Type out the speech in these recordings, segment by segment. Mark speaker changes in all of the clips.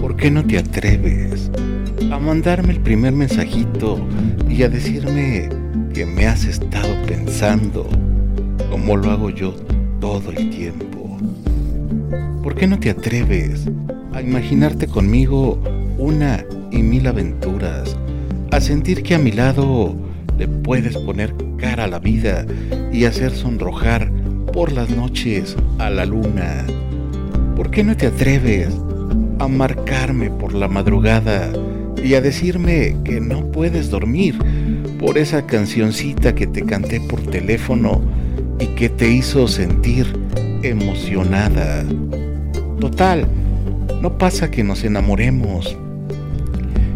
Speaker 1: ¿Por qué no te atreves a mandarme el primer mensajito y a decirme que me has estado pensando como lo hago yo todo el tiempo? ¿Por qué no te atreves a imaginarte conmigo una y mil aventuras, a sentir que a mi lado le puedes poner cara a la vida y hacer sonrojar por las noches a la luna? ¿Por qué no te atreves a marcarme por la madrugada y a decirme que no puedes dormir por esa cancioncita que te canté por teléfono y que te hizo sentir emocionada? Total, no pasa que nos enamoremos,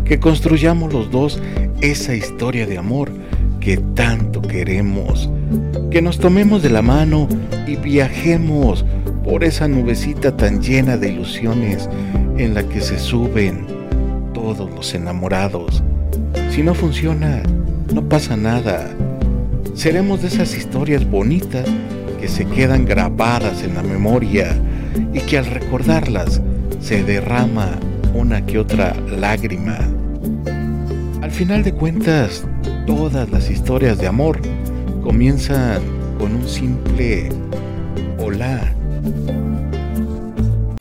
Speaker 1: que construyamos los dos esa historia de amor que tanto queremos, que nos tomemos de la mano y viajemos por esa nubecita tan llena de ilusiones en la que se suben todos los enamorados. Si no funciona, no pasa nada. Seremos de esas historias bonitas que se quedan grabadas en la memoria y que al recordarlas se derrama una que otra lágrima. Al final de cuentas, todas las historias de amor comienzan con un simple hola.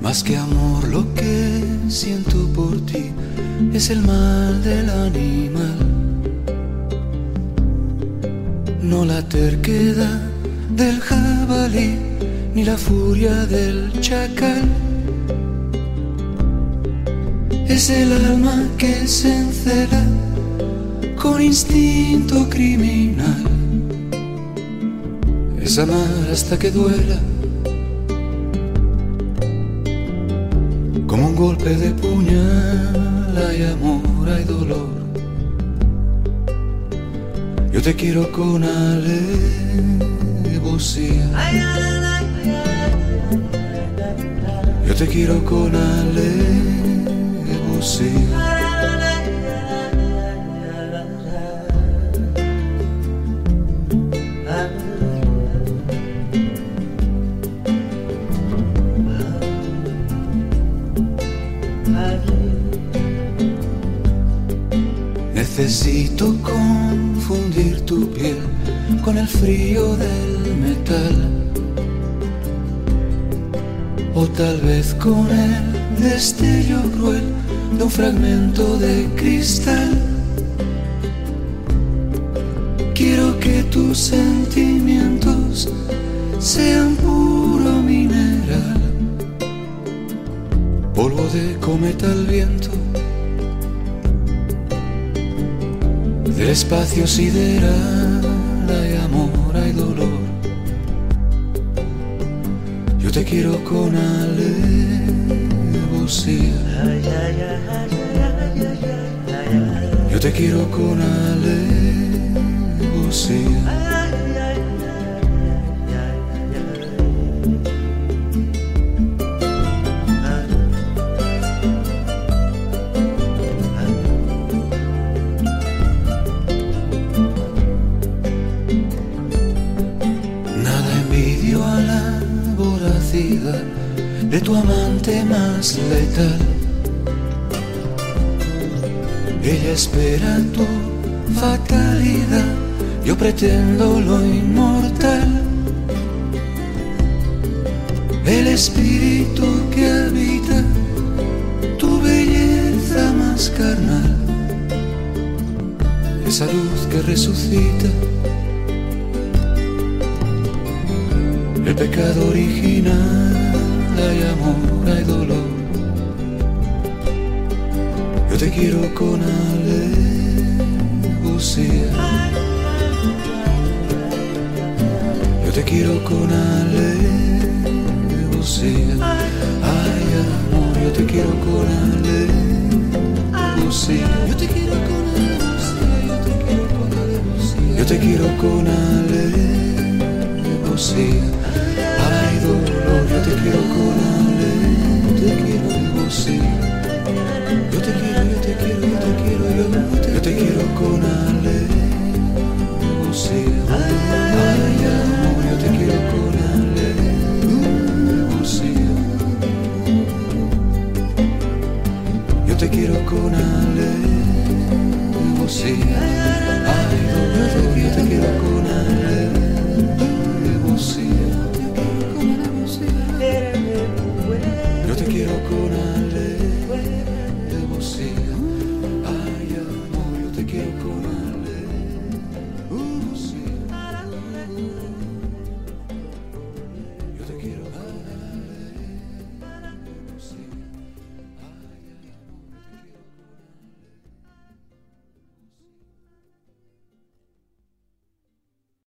Speaker 2: Más que amor lo que siento por ti es el mal del animal. No la terquedad del jabalí ni la furia del chacal. Es el alma que se encela con instinto criminal. Es amar hasta que duela Como un golpe de puñal hay amor, hay dolor. Yo te quiero con alevosía. Yo te quiero con alevosía. Necesito confundir tu piel con el frío del metal. O tal vez con el destello cruel de un fragmento de cristal. Quiero que tus sentimientos sean puro mineral, polvo de cometa al viento del espacio sideral hay amor, hay dolor. Yo te quiero con alevosía. Yo te quiero con alevosía. De tu amante más letal. Ella espera tu fatalidad, yo pretendo lo inmortal. El espíritu que habita tu belleza más carnal, esa luz que resucita. El pecado original, hay amor, hay dolor. Yo te quiero con alevosía. Yo te quiero con alevosía. Ay, amor, yo te quiero con alevosía. Yo te quiero con alevosía. Yo te quiero con alevosía. Ay, dolor, yo te quiero con